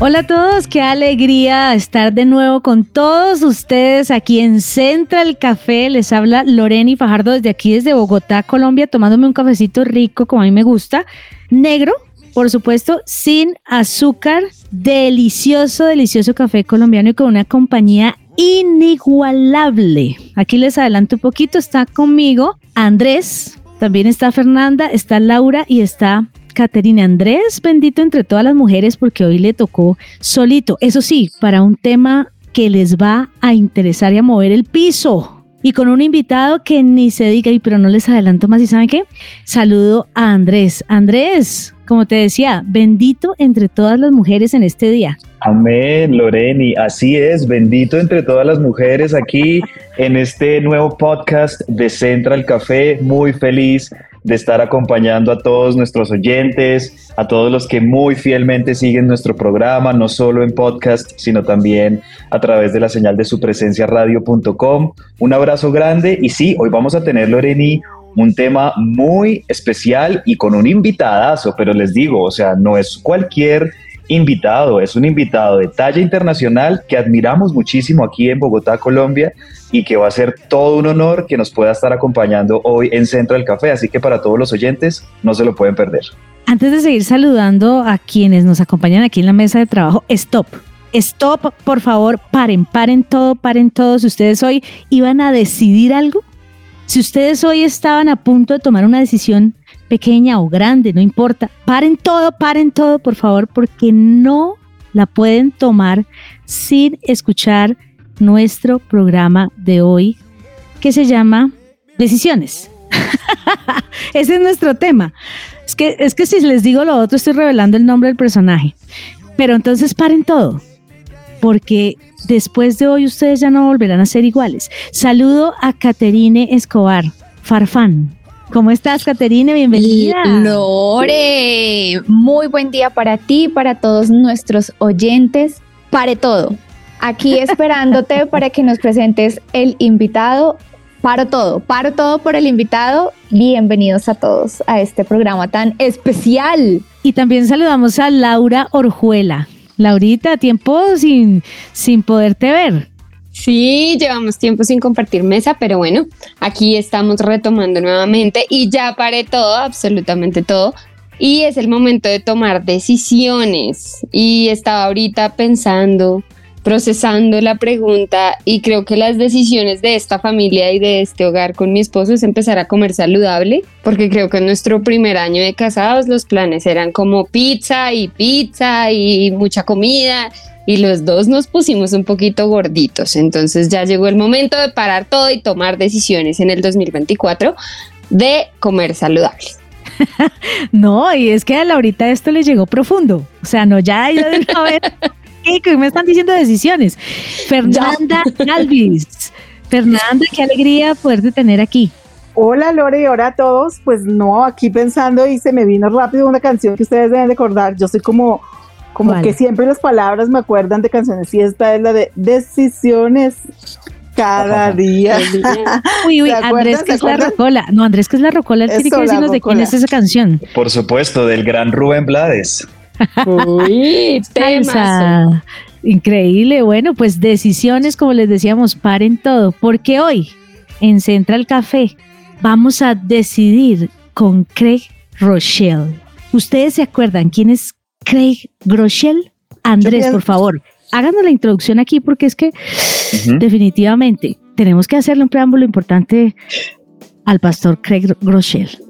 Hola a todos, qué alegría estar de nuevo con todos ustedes aquí en Central Café. Les habla Loreni Fajardo desde aquí, desde Bogotá, Colombia, tomándome un cafecito rico como a mí me gusta, negro, por supuesto, sin azúcar, delicioso, delicioso café colombiano y con una compañía inigualable. Aquí les adelanto un poquito, está conmigo Andrés, también está Fernanda, está Laura y está Caterina Andrés, bendito entre todas las mujeres porque hoy le tocó solito. Eso sí, para un tema que les va a interesar y a mover el piso. Y con un invitado que ni se diga, pero no les adelanto más. ¿Y saben qué? Saludo a Andrés. Andrés, como te decía, bendito entre todas las mujeres en este día. Amén, Loreni. Así es, bendito entre todas las mujeres aquí en este nuevo podcast de Central Café. Muy feliz de estar acompañando a todos nuestros oyentes, a todos los que muy fielmente siguen nuestro programa, no solo en podcast, sino también a través de la señal de su presencia radio.com. Un abrazo grande y sí, hoy vamos a tener, Loreni, un tema muy especial y con un invitadazo, pero les digo, o sea, no es cualquier invitado, es un invitado de talla internacional que admiramos muchísimo aquí en Bogotá, Colombia, y que va a ser todo un honor que nos pueda estar acompañando hoy en Centro del Café. Así que para todos los oyentes, no se lo pueden perder. Antes de seguir saludando a quienes nos acompañan aquí en la mesa de trabajo, stop. Stop, por favor, paren, paren todo, paren todos. ustedes hoy iban a decidir algo, si ustedes hoy estaban a punto de tomar una decisión pequeña o grande, no importa, paren todo, paren todo, por favor, porque no la pueden tomar sin escuchar nuestro programa de hoy que se llama Decisiones. Ese es nuestro tema. Es que, es que si les digo lo otro, estoy revelando el nombre del personaje. Pero entonces paren todo porque después de hoy ustedes ya no volverán a ser iguales. Saludo a Caterine Escobar, Farfán. ¿Cómo estás, Caterine? Bienvenida. Lore, muy buen día para ti, para todos nuestros oyentes. Pare todo. Aquí esperándote para que nos presentes el invitado. Paro todo, paro todo por el invitado. Bienvenidos a todos a este programa tan especial. Y también saludamos a Laura Orjuela. Laurita, tiempo sin, sin poderte ver. Sí, llevamos tiempo sin compartir mesa, pero bueno, aquí estamos retomando nuevamente y ya paré todo, absolutamente todo. Y es el momento de tomar decisiones. Y estaba ahorita pensando procesando la pregunta y creo que las decisiones de esta familia y de este hogar con mi esposo es empezar a comer saludable, porque creo que en nuestro primer año de casados los planes eran como pizza y pizza y mucha comida y los dos nos pusimos un poquito gorditos, entonces ya llegó el momento de parar todo y tomar decisiones en el 2024 de comer saludable. no, y es que a Laurita esto le llegó profundo. O sea, no, ya ido de una vez que me están diciendo decisiones. Fernanda Alvis. Fernanda, qué alegría poderte tener aquí. Hola Lore, hola a todos. Pues no, aquí pensando y se me vino rápido una canción que ustedes deben recordar. Yo soy como, como que siempre las palabras me acuerdan de canciones y esta es la de decisiones cada día. Uy, uy, Andrés que es la rocola. No, Andrés que es la rocola, él tiene que decirnos de quién es esa canción. Por supuesto, del gran Rubén Blades. Uy, temas. Increíble. Bueno, pues decisiones, como les decíamos, paren todo, porque hoy en Central Café vamos a decidir con Craig Rochelle. ¿Ustedes se acuerdan quién es Craig Rochelle? Andrés, por favor, háganos la introducción aquí porque es que definitivamente tenemos que hacerle un preámbulo importante al pastor Craig Rochelle.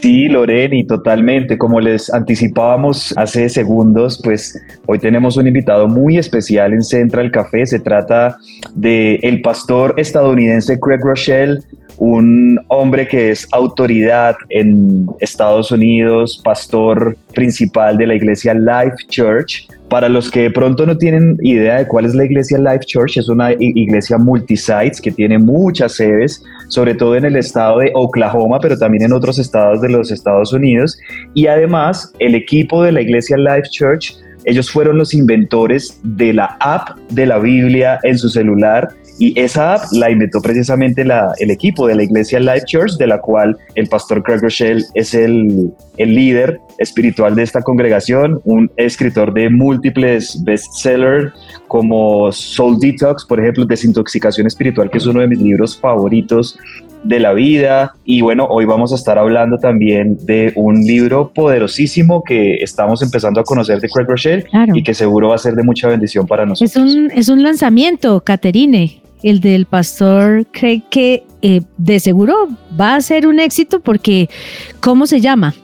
Sí, Loreni, totalmente. Como les anticipábamos hace segundos, pues hoy tenemos un invitado muy especial en Central Café. Se trata de el pastor estadounidense Craig Rochelle, un hombre que es autoridad en Estados Unidos, pastor principal de la iglesia Life Church. Para los que de pronto no tienen idea de cuál es la iglesia Life Church, es una iglesia multisites que tiene muchas sedes, sobre todo en el estado de Oklahoma, pero también en otros estados de los Estados Unidos. Y además, el equipo de la iglesia Life Church ellos fueron los inventores de la app de la Biblia en su celular y esa app la inventó precisamente la, el equipo de la iglesia Life Church, de la cual el pastor Craig Rochelle es el, el líder espiritual de esta congregación, un escritor de múltiples bestsellers como Soul Detox, por ejemplo, Desintoxicación Espiritual, que es uno de mis libros favoritos de la vida. Y bueno, hoy vamos a estar hablando también de un libro poderosísimo que estamos empezando a conocer de Craig Rochelle y que seguro va a ser de mucha bendición para nosotros. Es un, es un lanzamiento, Caterine el del pastor cree que eh, de seguro va a ser un éxito porque, ¿cómo se llama?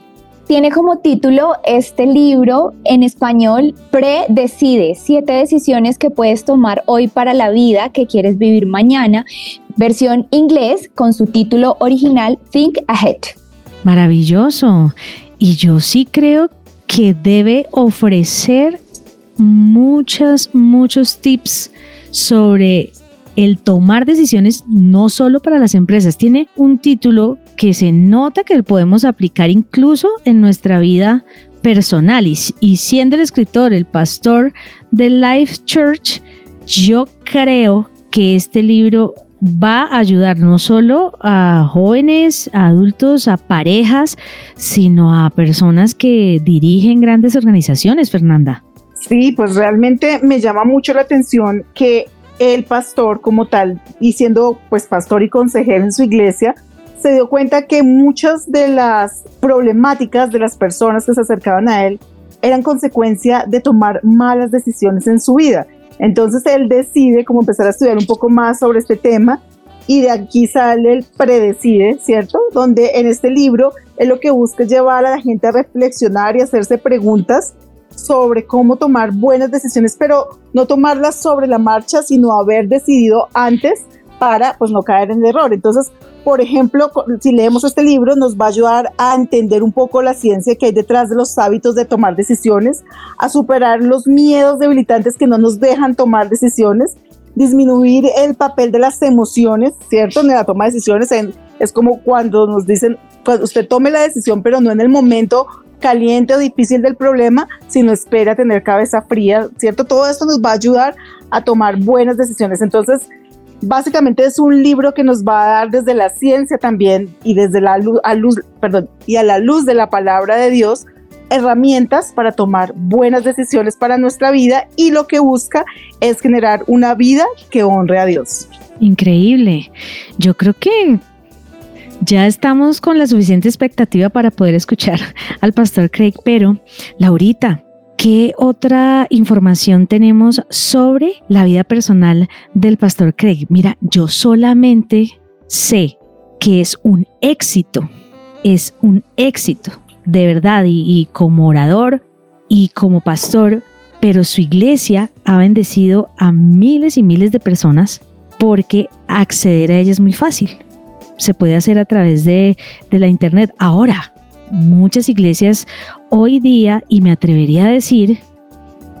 Tiene como título este libro en español Predecide, siete decisiones que puedes tomar hoy para la vida que quieres vivir mañana, versión inglés con su título original Think Ahead. Maravilloso. Y yo sí creo que debe ofrecer muchos, muchos tips sobre el tomar decisiones no solo para las empresas, tiene un título que se nota que podemos aplicar incluso en nuestra vida personal y, siendo el escritor, el pastor de Life Church, yo creo que este libro va a ayudar no solo a jóvenes, a adultos, a parejas, sino a personas que dirigen grandes organizaciones, Fernanda. Sí, pues realmente me llama mucho la atención que el pastor como tal, y siendo pues pastor y consejero en su iglesia, se dio cuenta que muchas de las problemáticas de las personas que se acercaban a él eran consecuencia de tomar malas decisiones en su vida. Entonces él decide como empezar a estudiar un poco más sobre este tema y de aquí sale el predecide, ¿cierto? Donde en este libro él lo que busca llevar a la gente a reflexionar y hacerse preguntas sobre cómo tomar buenas decisiones, pero no tomarlas sobre la marcha, sino haber decidido antes para pues no caer en el error. Entonces, por ejemplo, si leemos este libro, nos va a ayudar a entender un poco la ciencia que hay detrás de los hábitos de tomar decisiones, a superar los miedos debilitantes que no nos dejan tomar decisiones, disminuir el papel de las emociones, ¿cierto? En la toma de decisiones es como cuando nos dicen, pues usted tome la decisión, pero no en el momento caliente o difícil del problema, sino espera tener cabeza fría, ¿cierto? Todo esto nos va a ayudar a tomar buenas decisiones. Entonces, básicamente es un libro que nos va a dar desde la ciencia también y desde la luz, luz, perdón, y a la luz de la palabra de Dios, herramientas para tomar buenas decisiones para nuestra vida y lo que busca es generar una vida que honre a Dios. Increíble. Yo creo que ya estamos con la suficiente expectativa para poder escuchar al pastor Craig, pero Laurita, ¿qué otra información tenemos sobre la vida personal del pastor Craig? Mira, yo solamente sé que es un éxito, es un éxito, de verdad, y, y como orador y como pastor, pero su iglesia ha bendecido a miles y miles de personas porque acceder a ella es muy fácil se puede hacer a través de, la internet. Ahora, muchas iglesias hoy día, y me atrevería a decir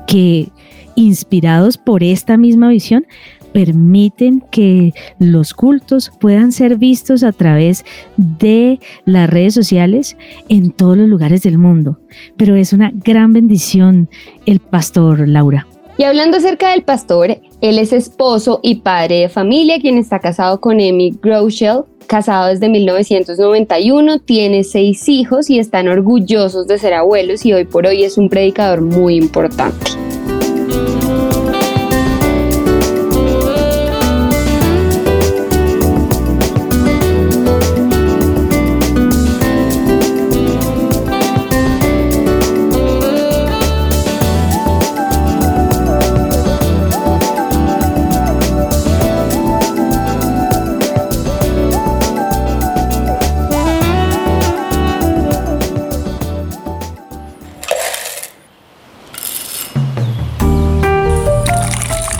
que inspirados por esta misma visión, permiten que los cultos puedan ser vistos a través de las redes sociales en todos los lugares del mundo. Pero es una gran bendición el pastor Laura. Y hablando acerca del pastor, él es esposo y padre de familia, quien está casado con Amy Groeschel, casado desde 1991, tiene seis hijos y están orgullosos de ser abuelos y hoy por hoy es un predicador muy importante.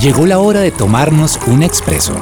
Llegó la hora de tomarnos un expreso.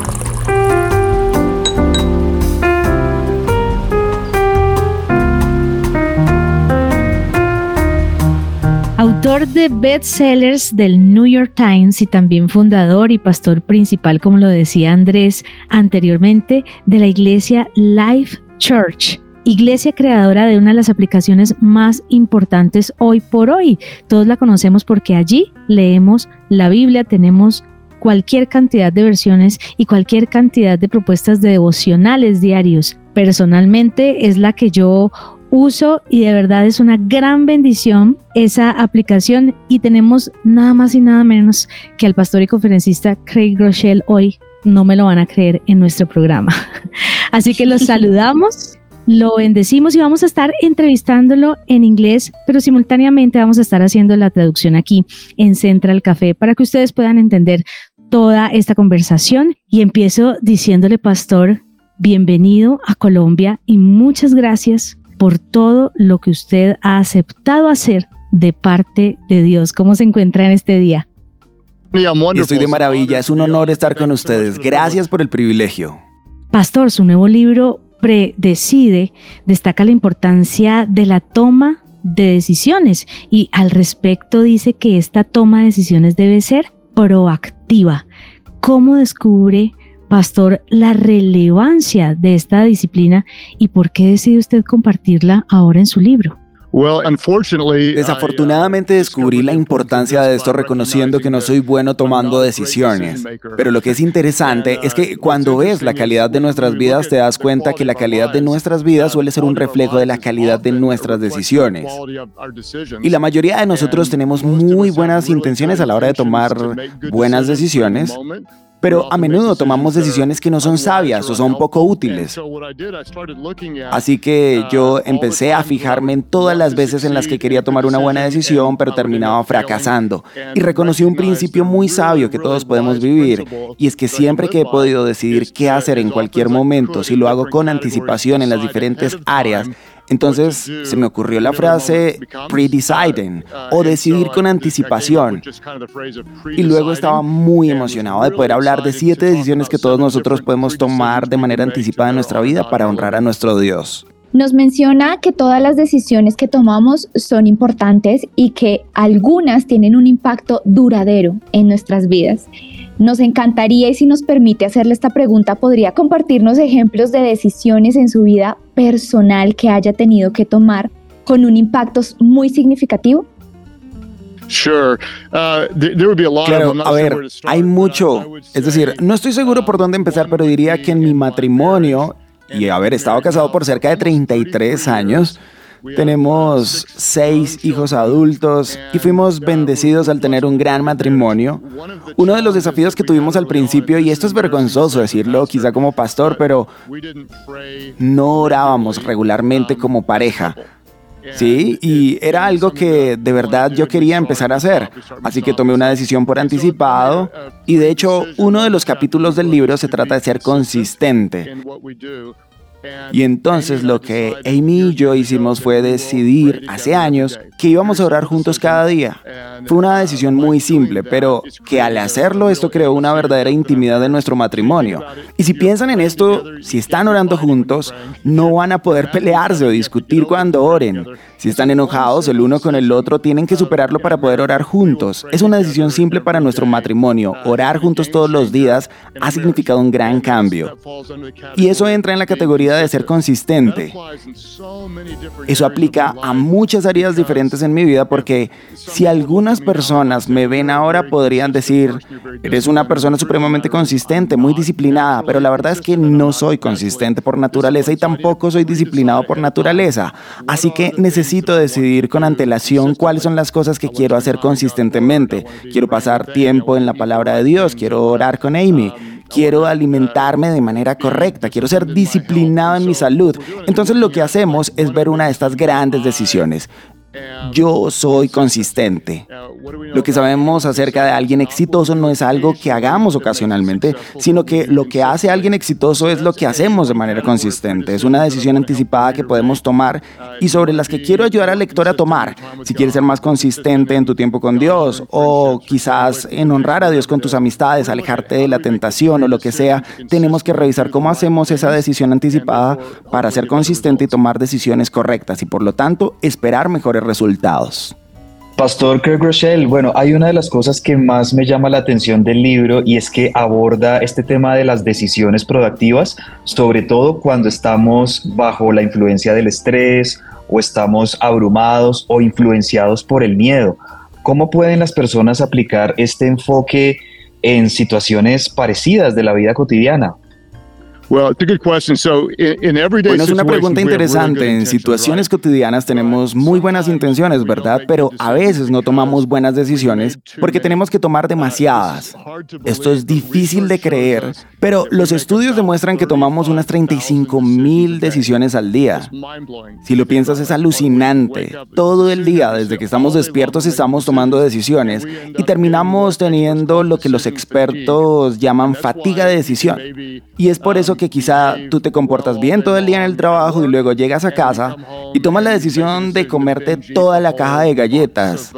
Autor de bestsellers del New York Times y también fundador y pastor principal, como lo decía Andrés anteriormente, de la iglesia Life Church iglesia creadora de una de las aplicaciones más importantes hoy por hoy. Todos la conocemos porque allí leemos la Biblia, tenemos cualquier cantidad de versiones y cualquier cantidad de propuestas de devocionales diarios. Personalmente es la que yo uso y de verdad es una gran bendición esa aplicación y tenemos nada más y nada menos que al pastor y conferencista Craig Rochelle hoy. No me lo van a creer en nuestro programa. Así que los saludamos, lo bendecimos y vamos a estar entrevistándolo en inglés, pero simultáneamente vamos a estar haciendo la traducción aquí en Central Café para que ustedes puedan entender toda esta conversación. Y empiezo diciéndole, pastor, bienvenido a Colombia y muchas gracias por todo lo que usted ha aceptado hacer de parte de Dios. ¿Cómo se encuentra en este día? Estoy de maravilla, es un honor estar con ustedes. Gracias por el privilegio. Pastor, su nuevo libro Predecide destaca la importancia de la toma de decisiones y al respecto dice que esta toma de decisiones debe ser proactiva. ¿Cómo descubre Pastor, la relevancia de esta disciplina y por qué decide usted compartirla ahora en su libro. Desafortunadamente descubrí la importancia de esto reconociendo que no soy bueno tomando decisiones. Pero lo que es interesante es que cuando ves la calidad de nuestras vidas te das cuenta que la calidad de nuestras vidas suele ser un reflejo de la calidad de nuestras decisiones. Y la mayoría de nosotros tenemos muy buenas intenciones a la hora de tomar buenas decisiones, pero a menudo tomamos decisiones que no son sabias o son poco útiles. Así que yo empecé a fijarme en todas las veces en las que quería tomar una buena decisión, pero terminaba fracasando. Y reconocí un principio muy sabio que todos podemos vivir, y es que siempre que he podido decidir qué hacer en cualquier momento, si lo hago con anticipación en las diferentes áreas, entonces se me ocurrió la frase pre-deciding o decidir con anticipación. Y luego estaba muy emocionado de poder hablar de siete decisiones que todos nosotros podemos tomar de manera anticipada en nuestra vida para honrar a nuestro Dios. Nos menciona que todas las decisiones que tomamos son importantes y que algunas tienen un impacto duradero en nuestras vidas. Nos encantaría y si nos permite hacerle esta pregunta, podría compartirnos ejemplos de decisiones en su vida personal que haya tenido que tomar con un impacto muy significativo. Uh, claro, a ver, hay mucho. Es decir, no estoy seguro por dónde empezar, pero diría que en mi matrimonio y haber estado casado por cerca de 33 años, tenemos seis hijos adultos y fuimos bendecidos al tener un gran matrimonio. Uno de los desafíos que tuvimos al principio, y esto es vergonzoso decirlo quizá como pastor, pero no orábamos regularmente como pareja. Sí, y era algo que de verdad yo quería empezar a hacer. Así que tomé una decisión por anticipado y de hecho uno de los capítulos del libro se trata de ser consistente. Y entonces lo que Amy y yo hicimos fue decidir hace años que íbamos a orar juntos cada día. Fue una decisión muy simple, pero que al hacerlo esto creó una verdadera intimidad en nuestro matrimonio. Y si piensan en esto, si están orando juntos, no van a poder pelearse o discutir cuando oren. Si están enojados el uno con el otro, tienen que superarlo para poder orar juntos. Es una decisión simple para nuestro matrimonio. Orar juntos todos los días ha significado un gran cambio. Y eso entra en la categoría de ser consistente. Eso aplica a muchas áreas diferentes en mi vida porque si algunas personas me ven ahora podrían decir, eres una persona supremamente consistente, muy disciplinada, pero la verdad es que no soy consistente por naturaleza y tampoco soy disciplinado por naturaleza. Así que necesito decidir con antelación cuáles son las cosas que quiero hacer consistentemente. Quiero pasar tiempo en la palabra de Dios, quiero orar con Amy, quiero alimentarme de manera correcta, quiero ser disciplinado en mi salud. Entonces lo que hacemos es ver una de estas grandes decisiones. Yo soy consistente. Lo que sabemos acerca de alguien exitoso no es algo que hagamos ocasionalmente, sino que lo que hace a alguien exitoso es lo que hacemos de manera consistente. Es una decisión anticipada que podemos tomar y sobre las que quiero ayudar al lector a tomar. Si quieres ser más consistente en tu tiempo con Dios o quizás en honrar a Dios con tus amistades, alejarte de la tentación o lo que sea, tenemos que revisar cómo hacemos esa decisión anticipada para ser consistente y tomar decisiones correctas y por lo tanto esperar mejores resultados. Pastor Craig Rochelle, bueno, hay una de las cosas que más me llama la atención del libro y es que aborda este tema de las decisiones productivas, sobre todo cuando estamos bajo la influencia del estrés o estamos abrumados o influenciados por el miedo. ¿Cómo pueden las personas aplicar este enfoque en situaciones parecidas de la vida cotidiana? Bueno, es una pregunta interesante. En situaciones cotidianas tenemos muy buenas intenciones, ¿verdad? Pero a veces no tomamos buenas decisiones porque tenemos que tomar demasiadas. Esto es difícil de creer, pero los estudios demuestran que tomamos unas 35 mil decisiones al día. Si lo piensas es alucinante. Todo el día, desde que estamos despiertos, estamos tomando decisiones y terminamos teniendo lo que los expertos llaman fatiga de decisión. Y es por eso que que quizá tú te comportas bien todo el día en el trabajo y luego llegas a casa y tomas la decisión de comerte toda la caja de galletas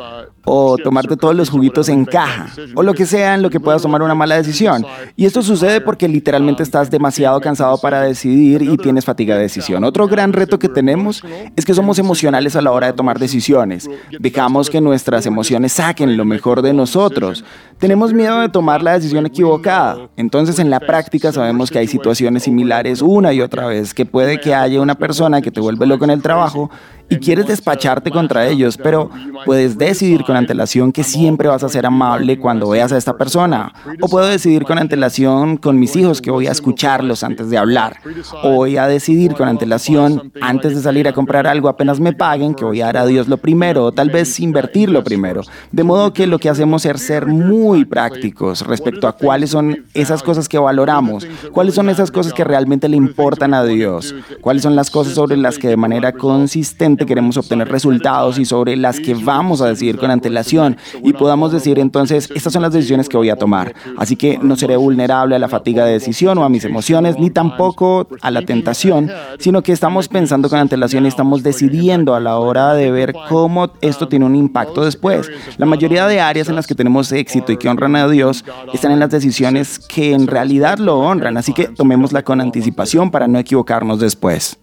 o tomarte todos los juguitos en caja, o lo que sea en lo que puedas tomar una mala decisión. Y esto sucede porque literalmente estás demasiado cansado para decidir y tienes fatiga de decisión. Otro gran reto que tenemos es que somos emocionales a la hora de tomar decisiones. Dejamos que nuestras emociones saquen lo mejor de nosotros. Tenemos miedo de tomar la decisión equivocada. Entonces en la práctica sabemos que hay situaciones similares una y otra vez, que puede que haya una persona que te vuelve loco en el trabajo y quieres despacharte contra ellos, pero puedes decidir con antelación que siempre vas a ser amable cuando veas a esta persona. O puedo decidir con antelación con mis hijos que voy a escucharlos antes de hablar. O voy a decidir con antelación antes de salir a comprar algo apenas me paguen que voy a dar a Dios lo primero o tal vez invertirlo primero. De modo que lo que hacemos es ser muy prácticos respecto a cuáles son esas cosas que valoramos, cuáles son esas cosas que realmente le importan a Dios, cuáles son las cosas sobre las que de manera consistente queremos obtener resultados y sobre las que vamos a decidir con antelación y podamos decir entonces, estas son las decisiones que voy a tomar. Así que no seré vulnerable a la fatiga de decisión o a mis emociones, ni tampoco a la tentación, sino que estamos pensando con antelación y estamos decidiendo a la hora de ver cómo esto tiene un impacto después. La mayoría de áreas en las que tenemos éxito y que honran a Dios están en las decisiones que en realidad lo honran, así que tomémosla con anticipación para no equivocarnos después.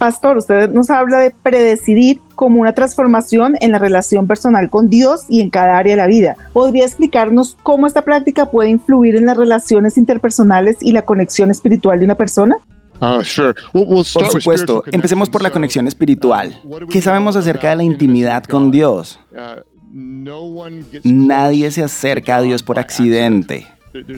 Pastor, usted nos habla de predecidir como una transformación en la relación personal con Dios y en cada área de la vida. ¿Podría explicarnos cómo esta práctica puede influir en las relaciones interpersonales y la conexión espiritual de una persona? Ah, por supuesto, empecemos por la conexión espiritual. ¿Qué sabemos acerca de la intimidad con Dios? Nadie se acerca a Dios por accidente.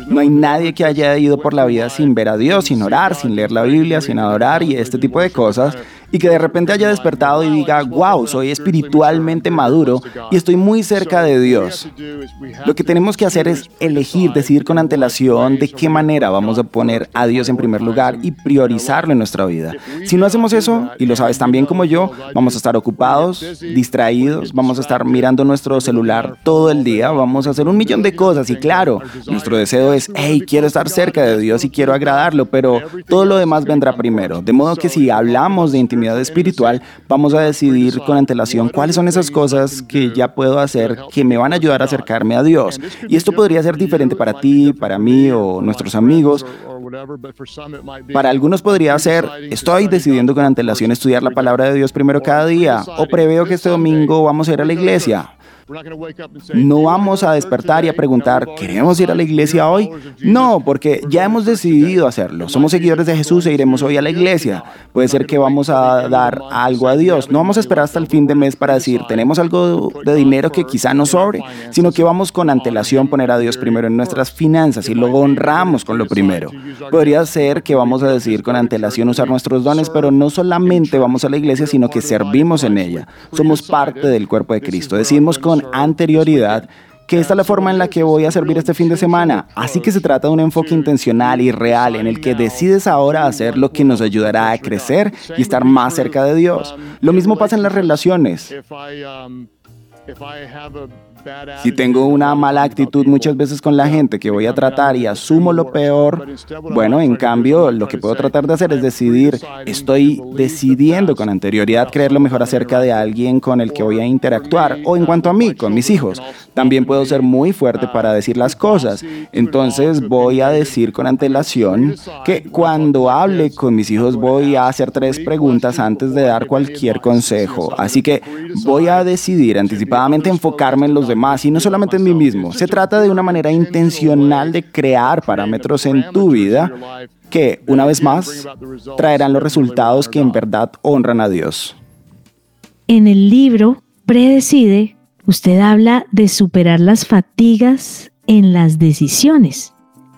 No hay nadie que haya ido por la vida sin ver a Dios, sin orar, sin leer la Biblia, sin adorar y este tipo de cosas y que de repente haya despertado y diga, wow, soy espiritualmente maduro y estoy muy cerca de Dios. Lo que tenemos que hacer es elegir, decidir con antelación de qué manera vamos a poner a Dios en primer lugar y priorizarlo en nuestra vida. Si no hacemos eso, y lo sabes tan bien como yo, vamos a estar ocupados, distraídos, vamos a estar mirando nuestro celular todo el día, vamos a hacer un millón de cosas y claro, nuestro deseo es, hey, quiero estar cerca de Dios y quiero agradarlo, pero todo lo demás vendrá primero. De modo que si hablamos de intimidad, espiritual, vamos a decidir con antelación cuáles son esas cosas que ya puedo hacer que me van a ayudar a acercarme a Dios. Y esto podría ser diferente para ti, para mí o nuestros amigos. Para algunos podría ser, estoy decidiendo con antelación estudiar la palabra de Dios primero cada día o preveo que este domingo vamos a ir a la iglesia. No vamos a despertar y a preguntar, ¿queremos ir a la iglesia hoy? No, porque ya hemos decidido hacerlo. Somos seguidores de Jesús e iremos hoy a la iglesia. Puede ser que vamos a dar algo a Dios. No vamos a esperar hasta el fin de mes para decir, tenemos algo de dinero que quizá no sobre, sino que vamos con antelación poner a Dios primero en nuestras finanzas y luego honramos con lo primero. Podría ser que vamos a decir con antelación usar nuestros dones, pero no solamente vamos a la iglesia, sino que servimos en ella. Somos parte del cuerpo de Cristo. Decimos con anterioridad que esta es la forma en la que voy a servir este fin de semana. Así que se trata de un enfoque intencional y real en el que decides ahora hacer lo que nos ayudará a crecer y estar más cerca de Dios. Lo mismo pasa en las relaciones. Si tengo una mala actitud muchas veces con la gente que voy a tratar y asumo lo peor, bueno, en cambio, lo que puedo tratar de hacer es decidir, estoy decidiendo con anterioridad creer lo mejor acerca de alguien con el que voy a interactuar, o en cuanto a mí, con mis hijos. También puedo ser muy fuerte para decir las cosas. Entonces voy a decir con antelación que cuando hable con mis hijos voy a hacer tres preguntas antes de dar cualquier consejo. Así que voy a decidir anticipadamente enfocarme en los demás y no solamente en mí mismo. Se trata de una manera intencional de crear parámetros en tu vida que, una vez más, traerán los resultados que en verdad honran a Dios. En el libro Predecide, usted habla de superar las fatigas en las decisiones.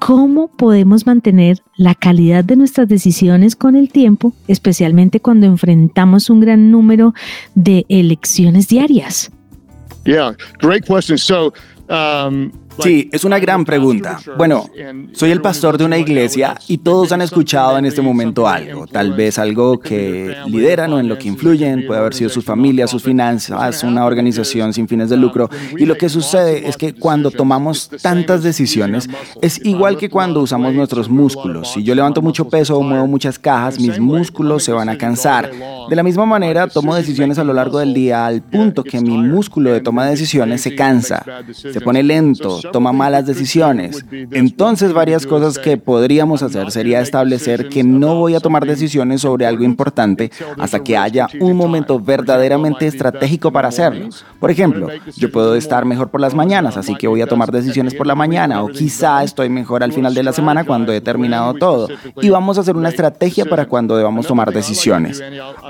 ¿Cómo podemos mantener la calidad de nuestras decisiones con el tiempo, especialmente cuando enfrentamos un gran número de elecciones diarias? Yeah, great question. So, um, Sí, es una gran pregunta. Bueno, soy el pastor de una iglesia y todos han escuchado en este momento algo, tal vez algo que lideran o en lo que influyen, puede haber sido sus familias, sus finanzas, una organización sin fines de lucro. Y lo que sucede es que cuando tomamos tantas decisiones, es igual que cuando usamos nuestros músculos. Si yo levanto mucho peso o muevo muchas cajas, mis músculos se van a cansar. De la misma manera, tomo decisiones a lo largo del día al punto que mi músculo de toma de decisiones se cansa, se pone lento, toma malas decisiones. Entonces varias cosas que podríamos hacer sería establecer que no voy a tomar decisiones sobre algo importante hasta que haya un momento verdaderamente estratégico para hacerlo. Por ejemplo, yo puedo estar mejor por las mañanas, así que voy a tomar decisiones por la mañana o quizá estoy mejor al final de la semana cuando he terminado todo y vamos a hacer una estrategia para cuando debamos tomar decisiones.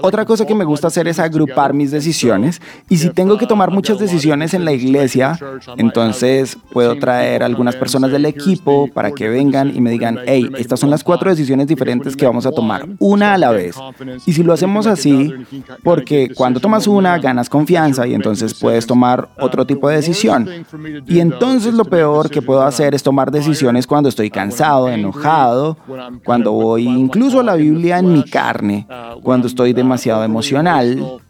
Otra cosa que me gusta hacer es agrupar mis decisiones y si tengo que tomar muchas decisiones en la iglesia, entonces puedo puedo traer algunas personas del equipo para que vengan y me digan, hey, estas son las cuatro decisiones diferentes que vamos a tomar, una a la vez. Y si lo hacemos así, porque cuando tomas una, ganas confianza y entonces puedes tomar otro tipo de decisión. Y entonces lo peor que puedo hacer es tomar decisiones cuando estoy cansado, enojado, cuando voy incluso a la Biblia en mi carne, cuando estoy demasiado emocional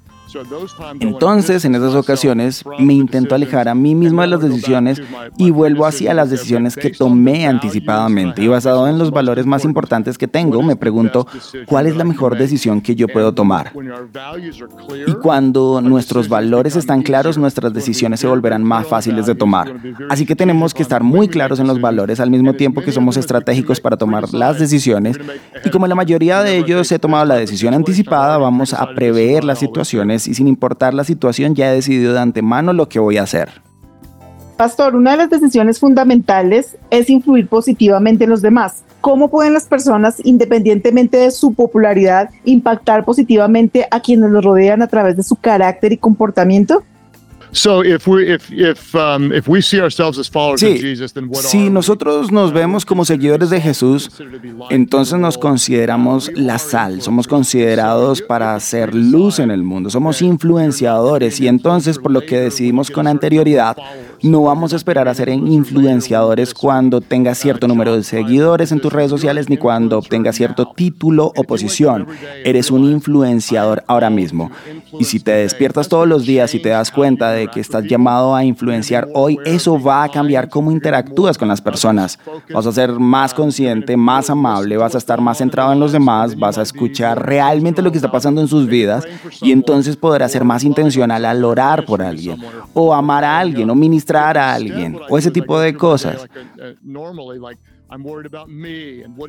entonces, en esas ocasiones, me intento alejar a mí mismo de las decisiones y vuelvo hacia las decisiones que tomé anticipadamente. Y basado en los valores más importantes que tengo, me pregunto, ¿cuál es la mejor decisión que yo puedo tomar? Y cuando nuestros valores están claros, nuestras decisiones se volverán más fáciles de tomar. Así que tenemos que estar muy claros en los valores al mismo tiempo que somos estratégicos para tomar las decisiones. Y como la mayoría de ellos he tomado la decisión anticipada, vamos a prever las situaciones y sin importar la situación ya he decidido de antemano lo que voy a hacer. Pastor, una de las decisiones fundamentales es influir positivamente en los demás. ¿Cómo pueden las personas, independientemente de su popularidad, impactar positivamente a quienes los rodean a través de su carácter y comportamiento? Si nosotros nos vemos como seguidores de Jesús, entonces nos consideramos la sal, somos considerados para hacer luz en el mundo, somos influenciadores. Y entonces por lo que decidimos con anterioridad, no vamos a esperar a ser influenciadores cuando tengas cierto número de seguidores en tus redes sociales ni cuando obtengas cierto título o posición. Eres un influenciador ahora mismo. Y si te despiertas todos los días y te das cuenta que estás llamado a influenciar hoy, eso va a cambiar cómo interactúas con las personas. Vas a ser más consciente, más amable, vas a estar más centrado en los demás, vas a escuchar realmente lo que está pasando en sus vidas y entonces podrás ser más intencional al orar por alguien o amar a alguien o ministrar a alguien o ese tipo de cosas.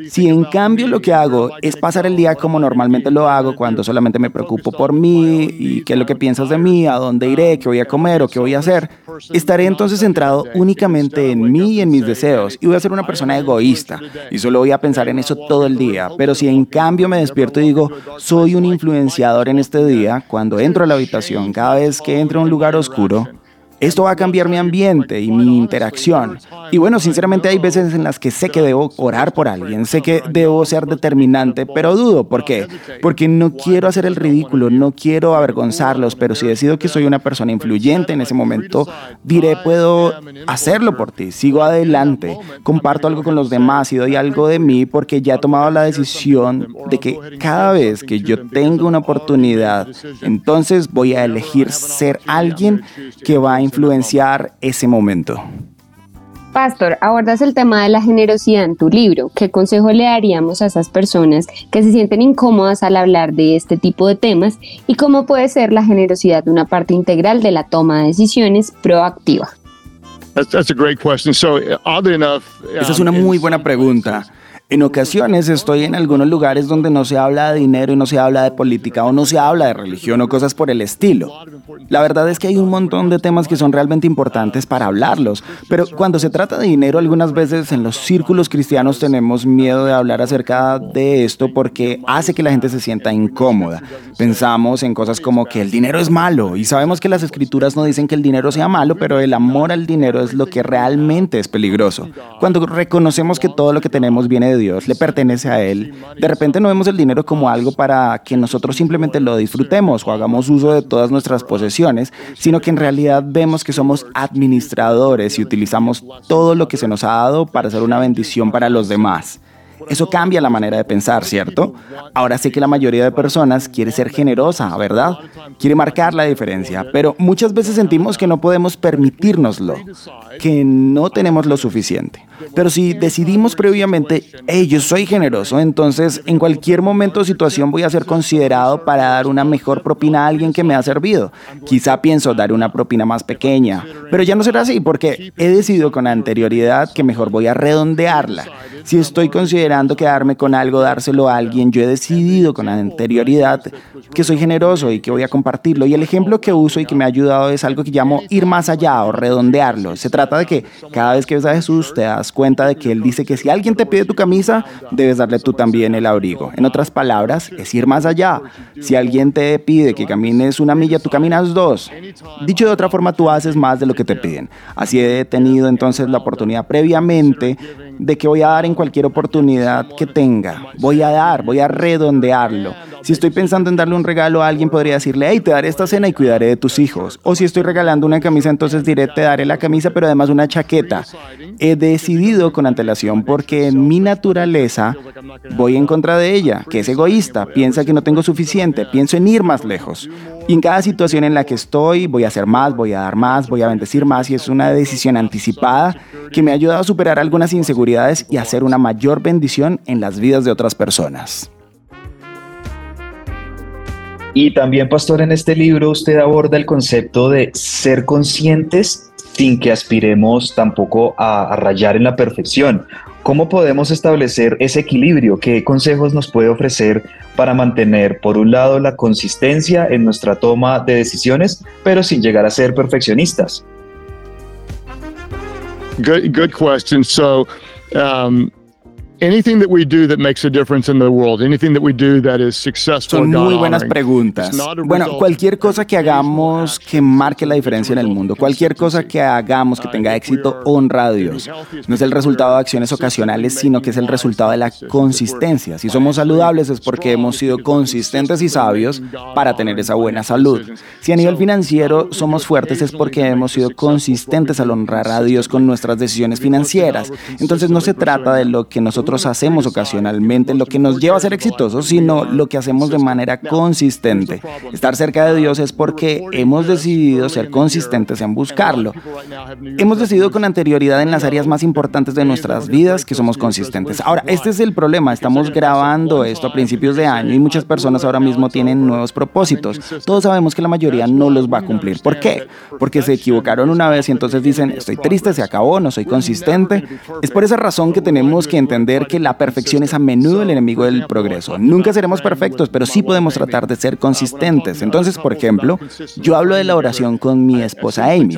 Si en cambio lo que hago es pasar el día como normalmente lo hago, cuando solamente me preocupo por mí y qué es lo que piensas de mí, a dónde iré, qué voy a comer o qué voy a hacer, estaré entonces centrado únicamente en mí y en mis deseos y voy a ser una persona egoísta y solo voy a pensar en eso todo el día. Pero si en cambio me despierto y digo, soy un influenciador en este día, cuando entro a la habitación, cada vez que entro a un lugar oscuro, esto va a cambiar mi ambiente y mi interacción. Y bueno, sinceramente hay veces en las que sé que debo orar por alguien, sé que debo ser determinante, pero dudo. ¿Por qué? Porque no quiero hacer el ridículo, no quiero avergonzarlos, pero si decido que soy una persona influyente en ese momento, diré, puedo hacerlo por ti, sigo adelante, comparto algo con los demás y doy algo de mí porque ya he tomado la decisión de que cada vez que yo tenga una oportunidad, entonces voy a elegir ser alguien que va a influenciar ese momento. Pastor, abordas el tema de la generosidad en tu libro. ¿Qué consejo le daríamos a esas personas que se sienten incómodas al hablar de este tipo de temas y cómo puede ser la generosidad una parte integral de la toma de decisiones proactiva? Esa es una um, muy buena pregunta. En ocasiones estoy en algunos lugares donde no se habla de dinero y no se habla de política o no se habla de religión o cosas por el estilo. La verdad es que hay un montón de temas que son realmente importantes para hablarlos, pero cuando se trata de dinero algunas veces en los círculos cristianos tenemos miedo de hablar acerca de esto porque hace que la gente se sienta incómoda. Pensamos en cosas como que el dinero es malo y sabemos que las escrituras no dicen que el dinero sea malo, pero el amor al dinero es lo que realmente es peligroso. Cuando reconocemos que todo lo que tenemos viene de Dios, le pertenece a Él, de repente no vemos el dinero como algo para que nosotros simplemente lo disfrutemos o hagamos uso de todas nuestras posesiones, sino que en realidad vemos que somos administradores y utilizamos todo lo que se nos ha dado para ser una bendición para los demás. Eso cambia la manera de pensar, ¿cierto? Ahora sé que la mayoría de personas quiere ser generosa, ¿verdad? Quiere marcar la diferencia, pero muchas veces sentimos que no podemos permitirnoslo, que no tenemos lo suficiente. Pero si decidimos previamente, hey, yo soy generoso, entonces en cualquier momento o situación voy a ser considerado para dar una mejor propina a alguien que me ha servido. Quizá pienso dar una propina más pequeña, pero ya no será así porque he decidido con anterioridad que mejor voy a redondearla. Si estoy considerando quedarme con algo, dárselo a alguien, yo he decidido con anterioridad que soy generoso y que voy a compartirlo. Y el ejemplo que uso y que me ha ayudado es algo que llamo ir más allá o redondearlo. Se trata de que cada vez que ves a Jesús te das cuenta de que Él dice que si alguien te pide tu camisa, debes darle tú también el abrigo. En otras palabras, es ir más allá. Si alguien te pide que camines una milla, tú caminas dos. Dicho de otra forma, tú haces más de lo que te piden. Así he tenido entonces la oportunidad previamente de que voy a dar en cualquier oportunidad que tenga. Voy a dar, voy a redondearlo. Si estoy pensando en darle un regalo a alguien, podría decirle, hey, te daré esta cena y cuidaré de tus hijos. O si estoy regalando una camisa, entonces diré, te daré la camisa, pero además una chaqueta. He decidido con antelación porque en mi naturaleza voy en contra de ella, que es egoísta, piensa que no tengo suficiente, pienso en ir más lejos. Y en cada situación en la que estoy, voy a hacer más, voy a dar más, voy a bendecir más y es una decisión anticipada que me ha ayudado a superar algunas inseguridades y hacer una mayor bendición en las vidas de otras personas. Y también, pastor, en este libro usted aborda el concepto de ser conscientes sin que aspiremos tampoco a, rayar en la perfección. ¿Cómo podemos establecer ese equilibrio? ¿Qué consejos nos puede ofrecer para mantener, por un lado, la consistencia en nuestra toma de decisiones, pero sin llegar a ser perfeccionistas? Good, good question. So, um, anything that we do that makes a difference in the world, anything that we do that is successful. Son muy buenas preguntas. Bueno, cualquier cosa que hagamos que marque la diferencia en el mundo, cualquier cosa que hagamos que tenga éxito, honra a Dios. No es el resultado de acciones ocasionales, sino que es el resultado de la consistencia. Si somos saludables es porque hemos sido consistentes y sabios para tener esa buena salud. Si a nivel financiero somos fuertes es porque hemos sido consistentes al honrar a Dios con nuestras decisiones financieras. Entonces no se trata de lo que nosotros hacemos ocasionalmente lo que nos lleva a ser exitosos, sino lo que hacemos de manera consistente. Estar cerca de Dios es porque hemos decidido ser consistentes en buscarlo. Hemos decidido con anterioridad en las áreas más importantes de nuestras vidas que somos consistentes. Ahora, este es el problema. Estamos grabando esto a principios de año y muchas personas ahora mismo tienen nuevos propósitos. Todos sabemos que la mayoría no los va a cumplir. ¿Por qué? Porque se equivocaron una vez y entonces dicen, estoy triste, se acabó, no soy consistente. Es por esa razón que tenemos que entender que la perfección es a menudo el enemigo del progreso. Nunca seremos perfectos, pero sí podemos tratar de ser consistentes. Entonces, por ejemplo, yo hablo de la oración con mi esposa Amy.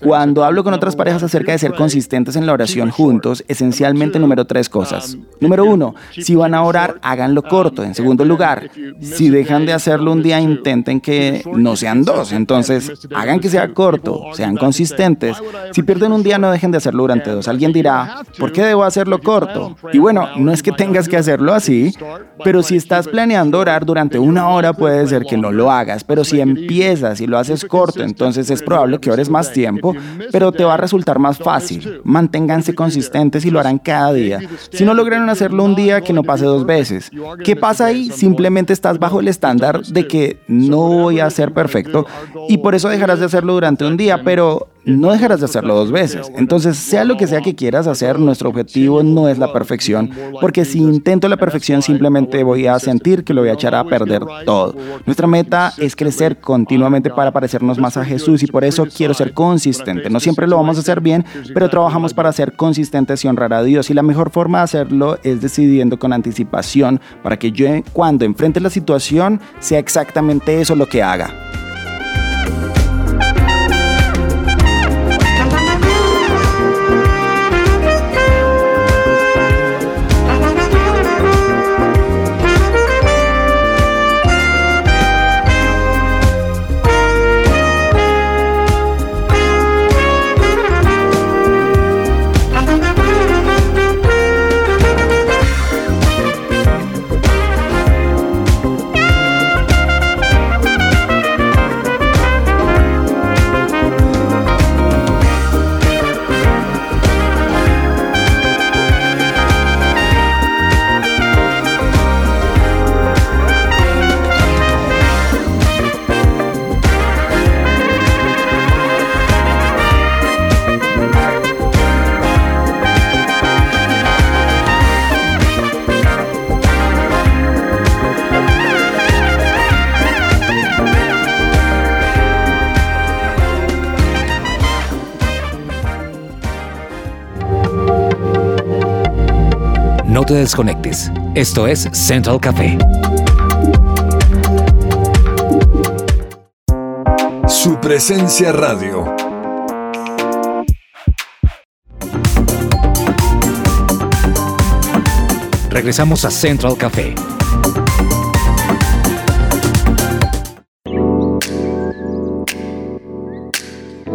Cuando hablo con otras parejas acerca de ser consistentes en la oración juntos, esencialmente número tres cosas. Número uno, si van a orar, háganlo corto. En segundo lugar, si dejan de hacerlo un día, intenten que no sean dos. Entonces, hagan que sea corto, sean consistentes. Si pierden un día, no dejen de hacerlo durante dos. Alguien dirá, ¿por qué debo hacerlo corto? Bueno, no es que tengas que hacerlo así, pero si estás planeando orar durante una hora puede ser que no lo hagas, pero si empiezas y lo haces corto, entonces es probable que ores más tiempo, pero te va a resultar más fácil. Manténganse consistentes y lo harán cada día. Si no lograron hacerlo un día, que no pase dos veces. ¿Qué pasa ahí? Simplemente estás bajo el estándar de que no voy a ser perfecto y por eso dejarás de hacerlo durante un día, pero no dejarás de hacerlo dos veces. Entonces, sea lo que sea que quieras hacer, nuestro objetivo no es la perfección, porque si intento la perfección simplemente voy a sentir que lo voy a echar a perder todo. Nuestra meta es crecer continuamente para parecernos más a Jesús y por eso quiero ser consistente. No siempre lo vamos a hacer bien, pero trabajamos para ser consistentes y honrar a Dios y la mejor forma de hacerlo es decidiendo con anticipación para que yo cuando enfrente la situación sea exactamente eso lo que haga. Te desconectes. Esto es Central Café. Su presencia radio. Regresamos a Central Café.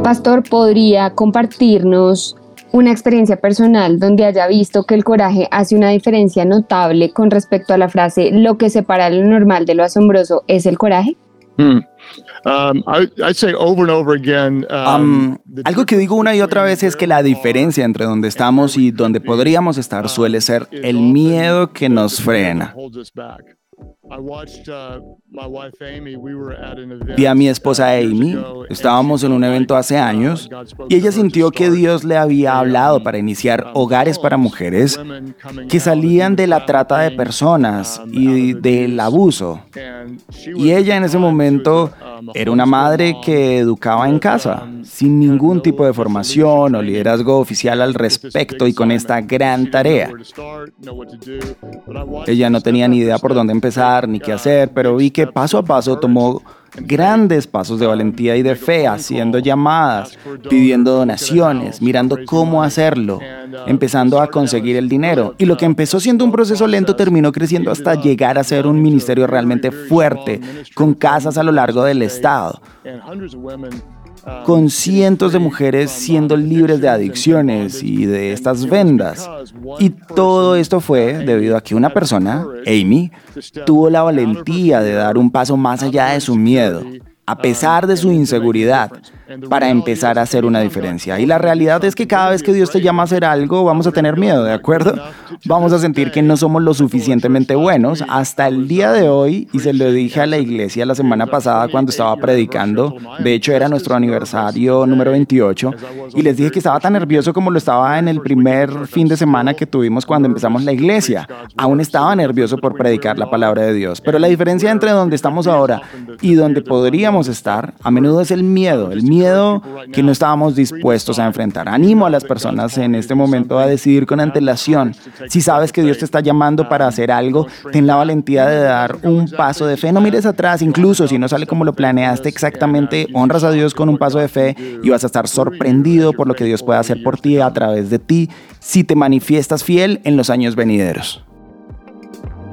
Pastor, ¿podría compartirnos una experiencia personal donde haya visto que el coraje hace una diferencia notable con respecto a la frase lo que separa lo normal de lo asombroso es el coraje? Hmm. Um, um, algo que digo una y otra vez es que la diferencia entre donde estamos y donde podríamos estar suele ser el miedo que nos frena. Vi a mi esposa Amy, estábamos en un evento hace años y ella sintió que Dios le había hablado para iniciar hogares para mujeres que salían de la trata de personas y del abuso. Y ella en ese momento era una madre que educaba en casa, sin ningún tipo de formación o liderazgo oficial al respecto y con esta gran tarea. Ella no tenía ni idea por dónde empezar ni qué hacer, pero vi que paso a paso tomó grandes pasos de valentía y de fe, haciendo llamadas, pidiendo donaciones, mirando cómo hacerlo, empezando a conseguir el dinero. Y lo que empezó siendo un proceso lento terminó creciendo hasta llegar a ser un ministerio realmente fuerte, con casas a lo largo del estado con cientos de mujeres siendo libres de adicciones y de estas vendas. Y todo esto fue debido a que una persona, Amy, tuvo la valentía de dar un paso más allá de su miedo a pesar de su inseguridad, para empezar a hacer una diferencia. Y la realidad es que cada vez que Dios te llama a hacer algo, vamos a tener miedo, ¿de acuerdo? Vamos a sentir que no somos lo suficientemente buenos. Hasta el día de hoy, y se lo dije a la iglesia la semana pasada cuando estaba predicando, de hecho era nuestro aniversario número 28, y les dije que estaba tan nervioso como lo estaba en el primer fin de semana que tuvimos cuando empezamos la iglesia. Aún estaba nervioso por predicar la palabra de Dios. Pero la diferencia entre donde estamos ahora y donde podríamos estar, a menudo es el miedo, el miedo que no estábamos dispuestos a enfrentar. Animo a las personas en este momento a decidir con antelación. Si sabes que Dios te está llamando para hacer algo, ten la valentía de dar un paso de fe. No mires atrás, incluso si no sale como lo planeaste exactamente, honras a Dios con un paso de fe y vas a estar sorprendido por lo que Dios puede hacer por ti a través de ti si te manifiestas fiel en los años venideros.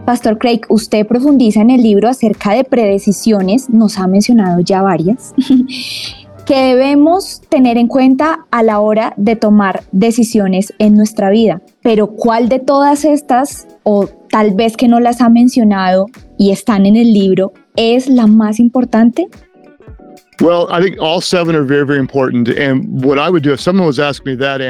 Pastor Craig, usted profundiza en el libro acerca de predecisiones, nos ha mencionado ya varias, que debemos tener en cuenta a la hora de tomar decisiones en nuestra vida. Pero ¿cuál de todas estas, o tal vez que no las ha mencionado y están en el libro, es la más importante?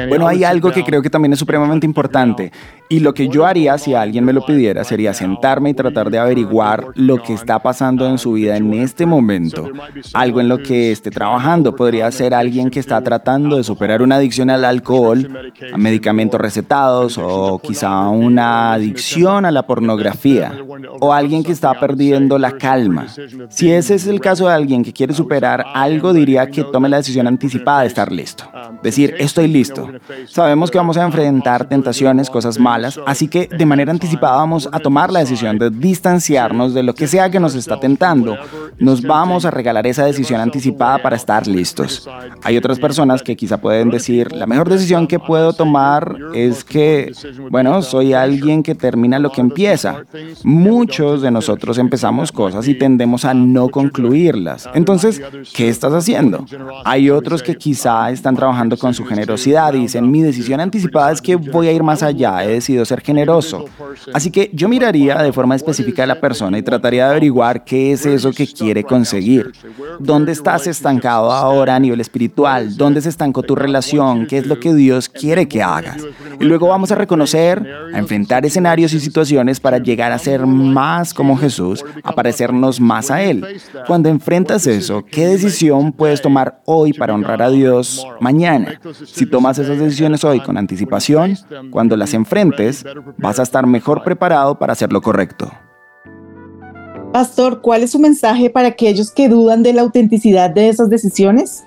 Bueno, hay algo que creo que también es supremamente importante. Y lo que yo haría si alguien me lo pidiera sería sentarme y tratar de averiguar lo que está pasando en su vida en este momento. Algo en lo que esté trabajando. Podría ser alguien que está tratando de superar una adicción al alcohol, a medicamentos recetados o quizá una adicción a la pornografía. O alguien que está perdiendo la calma. Si ese es el caso de alguien que quiere superar algo, diría que tome la decisión anticipada de estar listo. Decir, estoy listo. Sabemos que vamos a enfrentar tentaciones, cosas malas así que de manera anticipada vamos a tomar la decisión de distanciarnos de lo que sea que nos está tentando. Nos vamos a regalar esa decisión anticipada para estar listos. Hay otras personas que quizá pueden decir, la mejor decisión que puedo tomar es que, bueno, soy alguien que termina lo que empieza. Muchos de nosotros empezamos cosas y tendemos a no concluirlas. Entonces, ¿qué estás haciendo? Hay otros que quizá están trabajando con su generosidad y dicen, mi decisión anticipada es que voy a ir más allá, es ser generoso. Así que yo miraría de forma específica a la persona y trataría de averiguar qué es eso que quiere conseguir. ¿Dónde estás estancado ahora a nivel espiritual? ¿Dónde se estancó tu relación? ¿Qué es lo que Dios quiere que hagas? Y luego vamos a reconocer, a enfrentar escenarios y situaciones para llegar a ser más como Jesús, a parecernos más a Él. Cuando enfrentas eso, ¿qué decisión puedes tomar hoy para honrar a Dios mañana? Si tomas esas decisiones hoy con anticipación, cuando las enfrentas, vas a estar mejor preparado para hacer lo correcto. Pastor, ¿cuál es su mensaje para aquellos que dudan de la autenticidad de esas decisiones?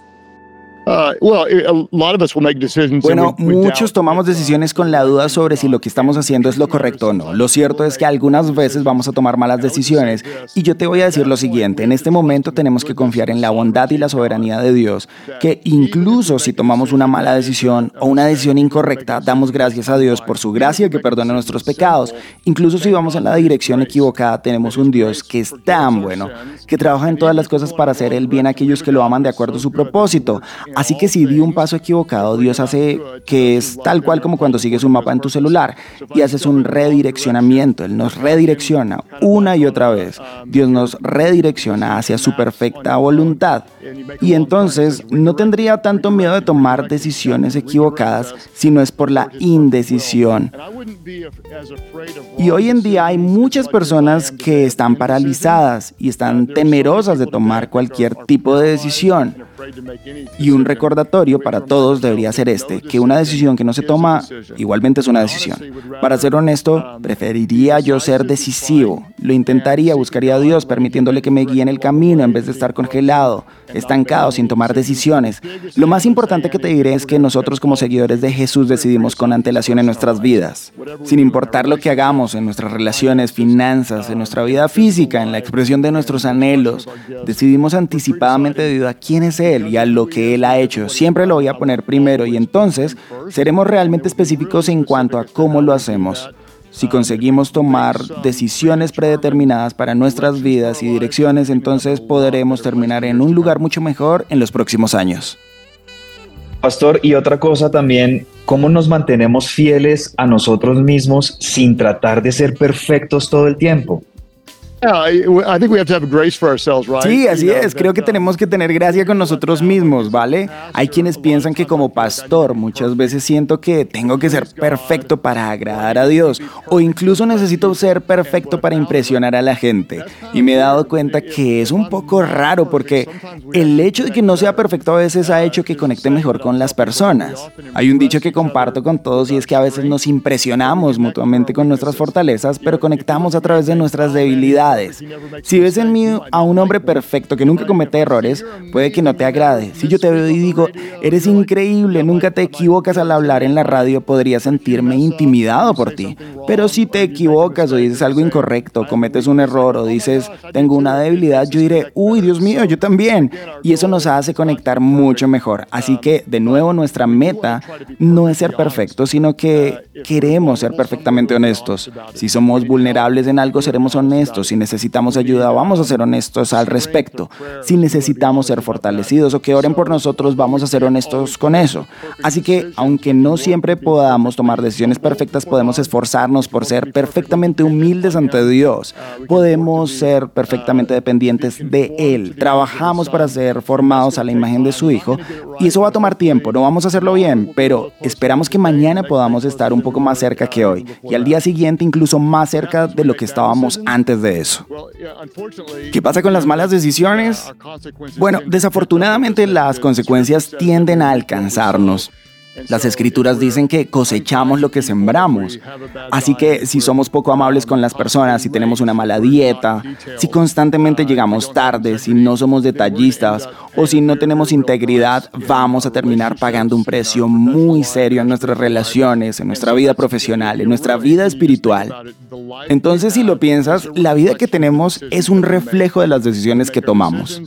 Bueno, muchos tomamos decisiones con la duda sobre si lo que estamos haciendo es lo correcto o no. Lo cierto es que algunas veces vamos a tomar malas decisiones y yo te voy a decir lo siguiente, en este momento tenemos que confiar en la bondad y la soberanía de Dios, que incluso si tomamos una mala decisión o una decisión incorrecta, damos gracias a Dios por su gracia que perdona nuestros pecados. Incluso si vamos en la dirección equivocada, tenemos un Dios que es tan bueno, que trabaja en todas las cosas para hacer el bien a aquellos que lo aman de acuerdo a su propósito. Así que si di un paso equivocado, Dios hace que es tal cual como cuando sigues un mapa en tu celular y haces un redireccionamiento. Él nos redirecciona una y otra vez. Dios nos redirecciona hacia su perfecta voluntad. Y entonces no tendría tanto miedo de tomar decisiones equivocadas si no es por la indecisión. Y hoy en día hay muchas personas que están paralizadas y están temerosas de tomar cualquier tipo de decisión. Y un recordatorio para todos debería ser este, que una decisión que no se toma igualmente es una decisión. Para ser honesto, preferiría yo ser decisivo. Lo intentaría, buscaría a Dios permitiéndole que me guíe en el camino en vez de estar congelado, estancado, sin tomar decisiones. Lo más importante que te diré es que nosotros como seguidores de Jesús decidimos con antelación en nuestras vidas. Sin importar lo que hagamos en nuestras relaciones, finanzas, en nuestra vida física, en la expresión de nuestros anhelos, decidimos anticipadamente debido a quién es Él y a lo que Él ha hecho. Siempre lo voy a poner primero y entonces seremos realmente específicos en cuanto a cómo lo hacemos. Si conseguimos tomar decisiones predeterminadas para nuestras vidas y direcciones, entonces podremos terminar en un lugar mucho mejor en los próximos años. Pastor, y otra cosa también, ¿cómo nos mantenemos fieles a nosotros mismos sin tratar de ser perfectos todo el tiempo? Sí, así es. Creo que tenemos que tener gracia con nosotros mismos, ¿vale? Hay quienes piensan que como pastor muchas veces siento que tengo que ser perfecto para agradar a Dios o incluso necesito ser perfecto para impresionar a la gente. Y me he dado cuenta que es un poco raro porque el hecho de que no sea perfecto a veces ha hecho que conecte mejor con las personas. Hay un dicho que comparto con todos y es que a veces nos impresionamos mutuamente con nuestras fortalezas, pero conectamos a través de nuestras debilidades si ves en mí a un hombre perfecto que nunca comete errores, puede que no te agrade. Si yo te veo y digo, eres increíble, nunca te equivocas al hablar en la radio, podría sentirme intimidado por ti. Pero si te equivocas o dices algo incorrecto, cometes un error o dices, tengo una debilidad, yo diré, uy, Dios mío, yo también. Y eso nos hace conectar mucho mejor. Así que, de nuevo, nuestra meta no es ser perfectos, sino que queremos ser perfectamente honestos. Si somos vulnerables en algo, seremos honestos. Si necesitamos ayuda, vamos a ser honestos al respecto. Si necesitamos ser fortalecidos o que oren por nosotros, vamos a ser honestos con eso. Así que, aunque no siempre podamos tomar decisiones perfectas, podemos esforzarnos por ser perfectamente humildes ante Dios. Podemos ser perfectamente dependientes de Él. Trabajamos para ser formados a la imagen de su Hijo. y eso va a tomar tiempo, no vamos a hacerlo bien, pero esperamos que mañana podamos estar un poco más cerca que hoy y al día siguiente incluso más cerca de lo que estábamos antes de eso. ¿Qué pasa con las malas decisiones? Bueno, desafortunadamente las consecuencias tienden a alcanzarnos. Las escrituras dicen que cosechamos lo que sembramos. Así que si somos poco amables con las personas, si tenemos una mala dieta, si constantemente llegamos tarde, si no somos detallistas o si no tenemos integridad, vamos a terminar pagando un precio muy serio en nuestras relaciones, en nuestra vida profesional, en nuestra vida espiritual. Entonces, si lo piensas, la vida que tenemos es un reflejo de las decisiones que tomamos.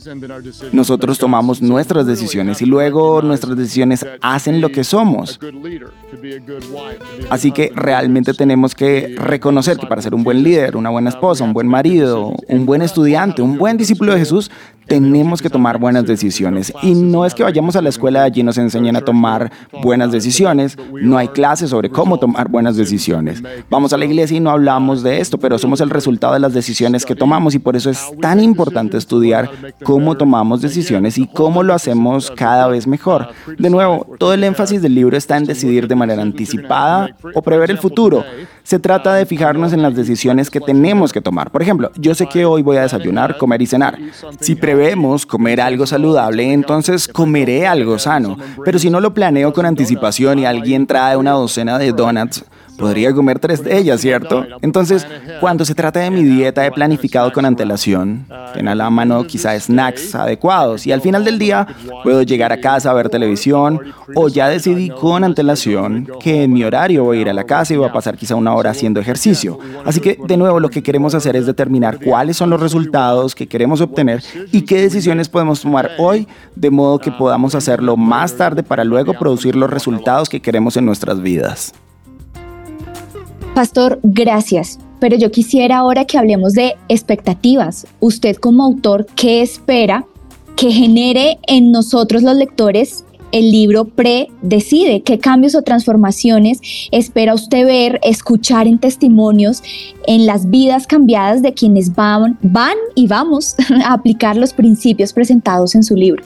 Nosotros tomamos nuestras decisiones y luego nuestras decisiones hacen lo que son Así que realmente tenemos que reconocer que para ser un buen líder, una buena esposa, un buen marido, un buen estudiante, un buen discípulo de Jesús, tenemos que tomar buenas decisiones. Y no es que vayamos a la escuela allí nos enseñen a tomar buenas decisiones, no hay clases sobre cómo tomar buenas decisiones. Vamos a la iglesia y no hablamos de esto, pero somos el resultado de las decisiones que tomamos y por eso es tan importante estudiar cómo tomamos decisiones y cómo lo hacemos cada vez mejor. De nuevo, todo el énfasis del libro está en decidir de manera anticipada o prever el futuro. Se trata de fijarnos en las decisiones que tenemos que tomar. Por ejemplo, yo sé que hoy voy a desayunar, comer y cenar. Si prevemos comer algo saludable, entonces comeré algo sano. Pero si no lo planeo con anticipación y alguien trae una docena de donuts, podría comer tres de ellas, ¿cierto? Entonces, cuando se trata de mi dieta, he planificado con antelación. Ten a la mano quizá snacks adecuados y al final del día puedo llegar a casa a ver televisión o ya decidí con antelación que en mi horario voy a ir a la casa y voy a pasar quizá una hora haciendo ejercicio. Así que, de nuevo, lo que queremos hacer es determinar cuáles son los resultados que queremos obtener y qué decisiones podemos tomar hoy de modo que podamos hacerlo más tarde para luego producir los resultados que queremos en nuestras vidas. Pastor, gracias. Pero yo quisiera ahora que hablemos de expectativas. Usted como autor, ¿qué espera que genere en nosotros los lectores el libro Pre-Decide? ¿Qué cambios o transformaciones espera usted ver, escuchar en testimonios en las vidas cambiadas de quienes van, van y vamos a aplicar los principios presentados en su libro?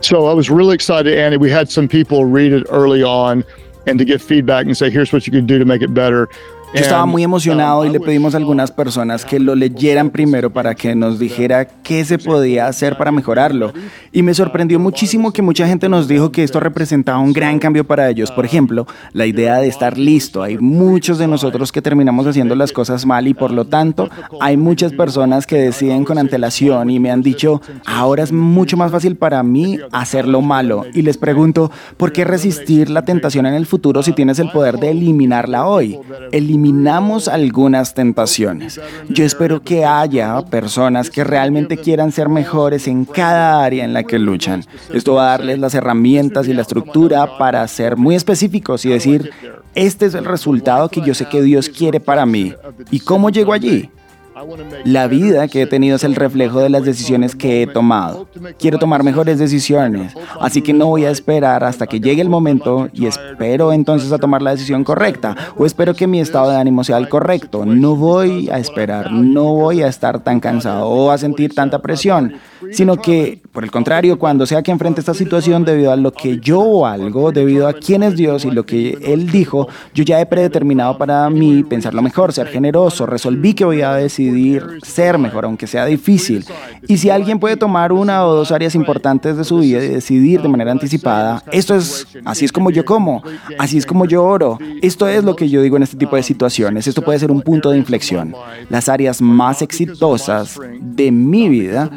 So I was really excited, Annie. We had some people read it early on and to get feedback and say, here's what you can do to make it better. Yo estaba muy emocionado y le pedimos a algunas personas que lo leyeran primero para que nos dijera qué se podía hacer para mejorarlo. Y me sorprendió muchísimo que mucha gente nos dijo que esto representaba un gran cambio para ellos. Por ejemplo, la idea de estar listo. Hay muchos de nosotros que terminamos haciendo las cosas mal y por lo tanto hay muchas personas que deciden con antelación y me han dicho, ahora es mucho más fácil para mí hacerlo malo. Y les pregunto, ¿por qué resistir la tentación en el futuro si tienes el poder de eliminarla hoy? Eliminamos algunas tentaciones. Yo espero que haya personas que realmente quieran ser mejores en cada área en la que luchan. Esto va a darles las herramientas y la estructura para ser muy específicos y decir, este es el resultado que yo sé que Dios quiere para mí. ¿Y cómo llego allí? La vida que he tenido es el reflejo de las decisiones que he tomado. Quiero tomar mejores decisiones, así que no voy a esperar hasta que llegue el momento y espero entonces a tomar la decisión correcta o espero que mi estado de ánimo sea el correcto. No voy a esperar, no voy a estar tan cansado o a sentir tanta presión, sino que, por el contrario, cuando sea que enfrente esta situación debido a lo que yo valgo, debido a quién es Dios y lo que Él dijo, yo ya he predeterminado para mí pensar lo mejor, ser generoso, resolví que voy a decidir ser mejor, aunque sea difícil. Y si alguien puede tomar una o dos áreas importantes de su vida y decidir de manera anticipada, esto es, así es como yo como, así es como yo oro. Esto es lo que yo digo en este tipo de situaciones. Esto puede ser un punto de inflexión. Las áreas más exitosas de mi vida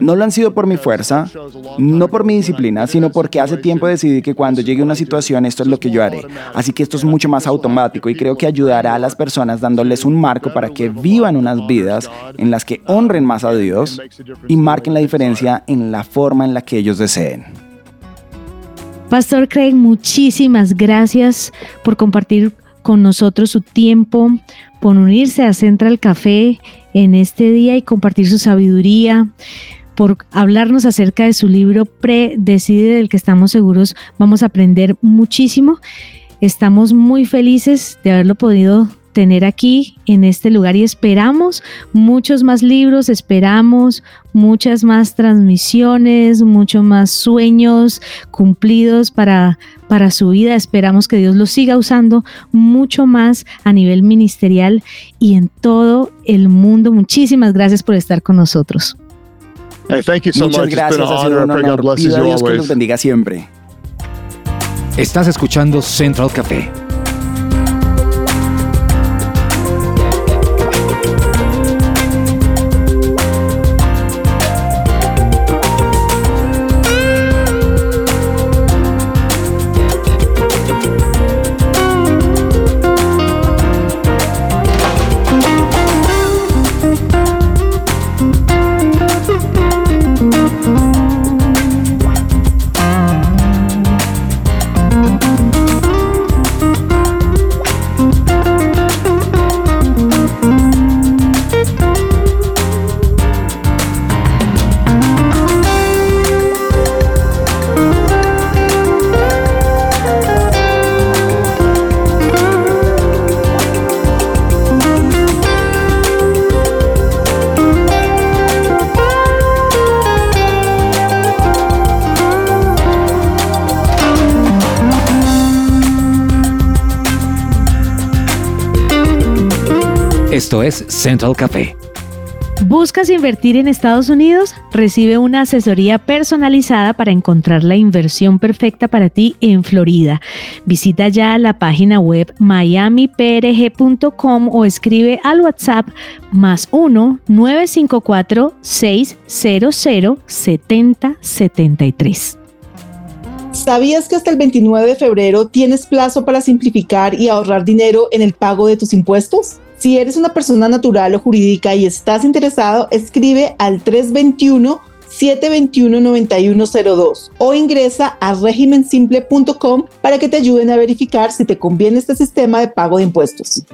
no lo han sido por mi fuerza, no por mi disciplina, sino porque hace tiempo decidí que cuando llegue una situación esto es lo que yo haré. Así que esto es mucho más automático y creo que ayudará a las personas dándoles un marco para que vivan unas vidas en las que honren más a Dios y marquen la diferencia en la forma en la que ellos deseen. Pastor Craig, muchísimas gracias por compartir con nosotros su tiempo, por unirse a Central Café en este día y compartir su sabiduría, por hablarnos acerca de su libro Pre-Decide, del que estamos seguros vamos a aprender muchísimo. Estamos muy felices de haberlo podido tener aquí en este lugar y esperamos muchos más libros, esperamos muchas más transmisiones, muchos más sueños cumplidos para, para su vida. Esperamos que Dios lo siga usando mucho más a nivel ministerial y en todo el mundo. Muchísimas gracias por estar con nosotros. Muchas gracias, ha sido un honor. Pido a Dios que los bendiga siempre. Estás escuchando Central Café. Es Central Café. ¿Buscas invertir en Estados Unidos? Recibe una asesoría personalizada para encontrar la inversión perfecta para ti en Florida. Visita ya la página web miamiprg.com o escribe al WhatsApp más 1 954 600 7073. ¿Sabías que hasta el 29 de febrero tienes plazo para simplificar y ahorrar dinero en el pago de tus impuestos? Si eres una persona natural o jurídica y estás interesado, escribe al 321 721-9102 o ingresa a regimensimple.com para que te ayuden a verificar si te conviene este sistema de pago de impuestos.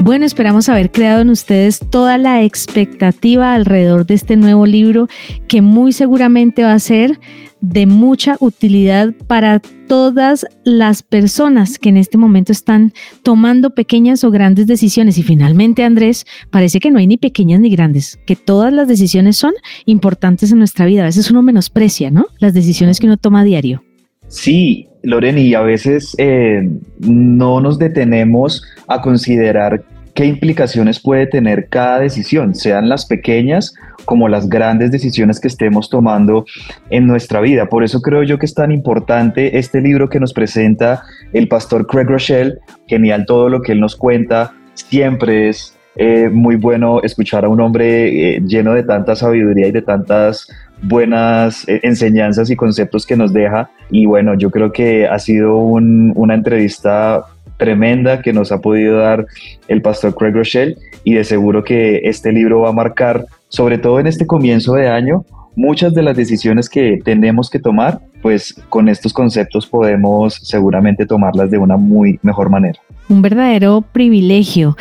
Bueno, esperamos haber creado en ustedes toda la expectativa alrededor de este nuevo libro que muy seguramente va a ser de mucha utilidad para todas las personas que en este momento están tomando pequeñas o grandes decisiones. Y finalmente, Andrés, parece que no hay ni pequeñas ni grandes, que todas las decisiones son importantes en nuestra vida. A veces uno menosprecia, ¿no? Las decisiones que uno toma a diario. Sí, Loren, y a veces eh, no nos detenemos a considerar qué implicaciones puede tener cada decisión, sean las pequeñas como las grandes decisiones que estemos tomando en nuestra vida. Por eso creo yo que es tan importante este libro que nos presenta el pastor Craig Rochelle. Genial todo lo que él nos cuenta. Siempre es eh, muy bueno escuchar a un hombre eh, lleno de tanta sabiduría y de tantas buenas eh, enseñanzas y conceptos que nos deja. Y bueno, yo creo que ha sido una entrevista tremenda que nos ha podido dar el pastor Craig Rochelle y de seguro que este libro va a marcar, sobre todo en este comienzo de año, muchas de las decisiones que tenemos que tomar, pues con estos conceptos podemos seguramente tomarlas de una muy mejor manera. Un verdadero privilegio.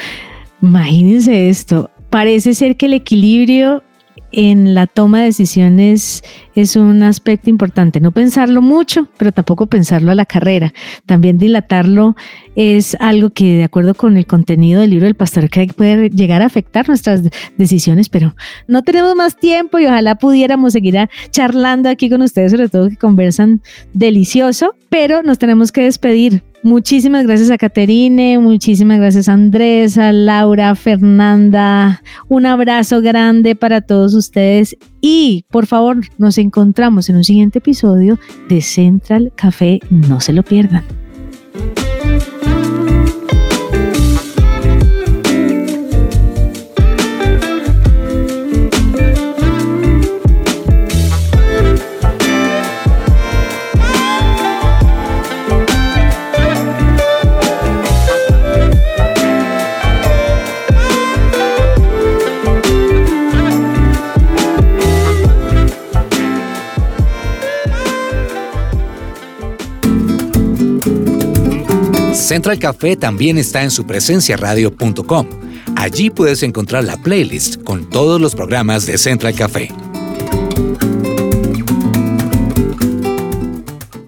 Imagínense esto. Parece ser que el equilibrio en la toma de decisiones es un aspecto importante. No pensarlo mucho, pero tampoco pensarlo a la carrera. También dilatarlo es algo que, de acuerdo con el contenido del libro del pastor Craig, puede llegar a afectar nuestras decisiones, pero no tenemos más tiempo y ojalá pudiéramos seguir charlando aquí con ustedes, sobre todo que conversan delicioso, pero nos tenemos que despedir. Muchísimas gracias a Caterine, muchísimas gracias a Andrés, a Laura, Fernanda. Un abrazo grande para todos ustedes y por favor nos encontramos en un siguiente episodio de Central Café. No se lo pierdan. Central Café también está en supresenciaradio.com. Allí puedes encontrar la playlist con todos los programas de Central Café.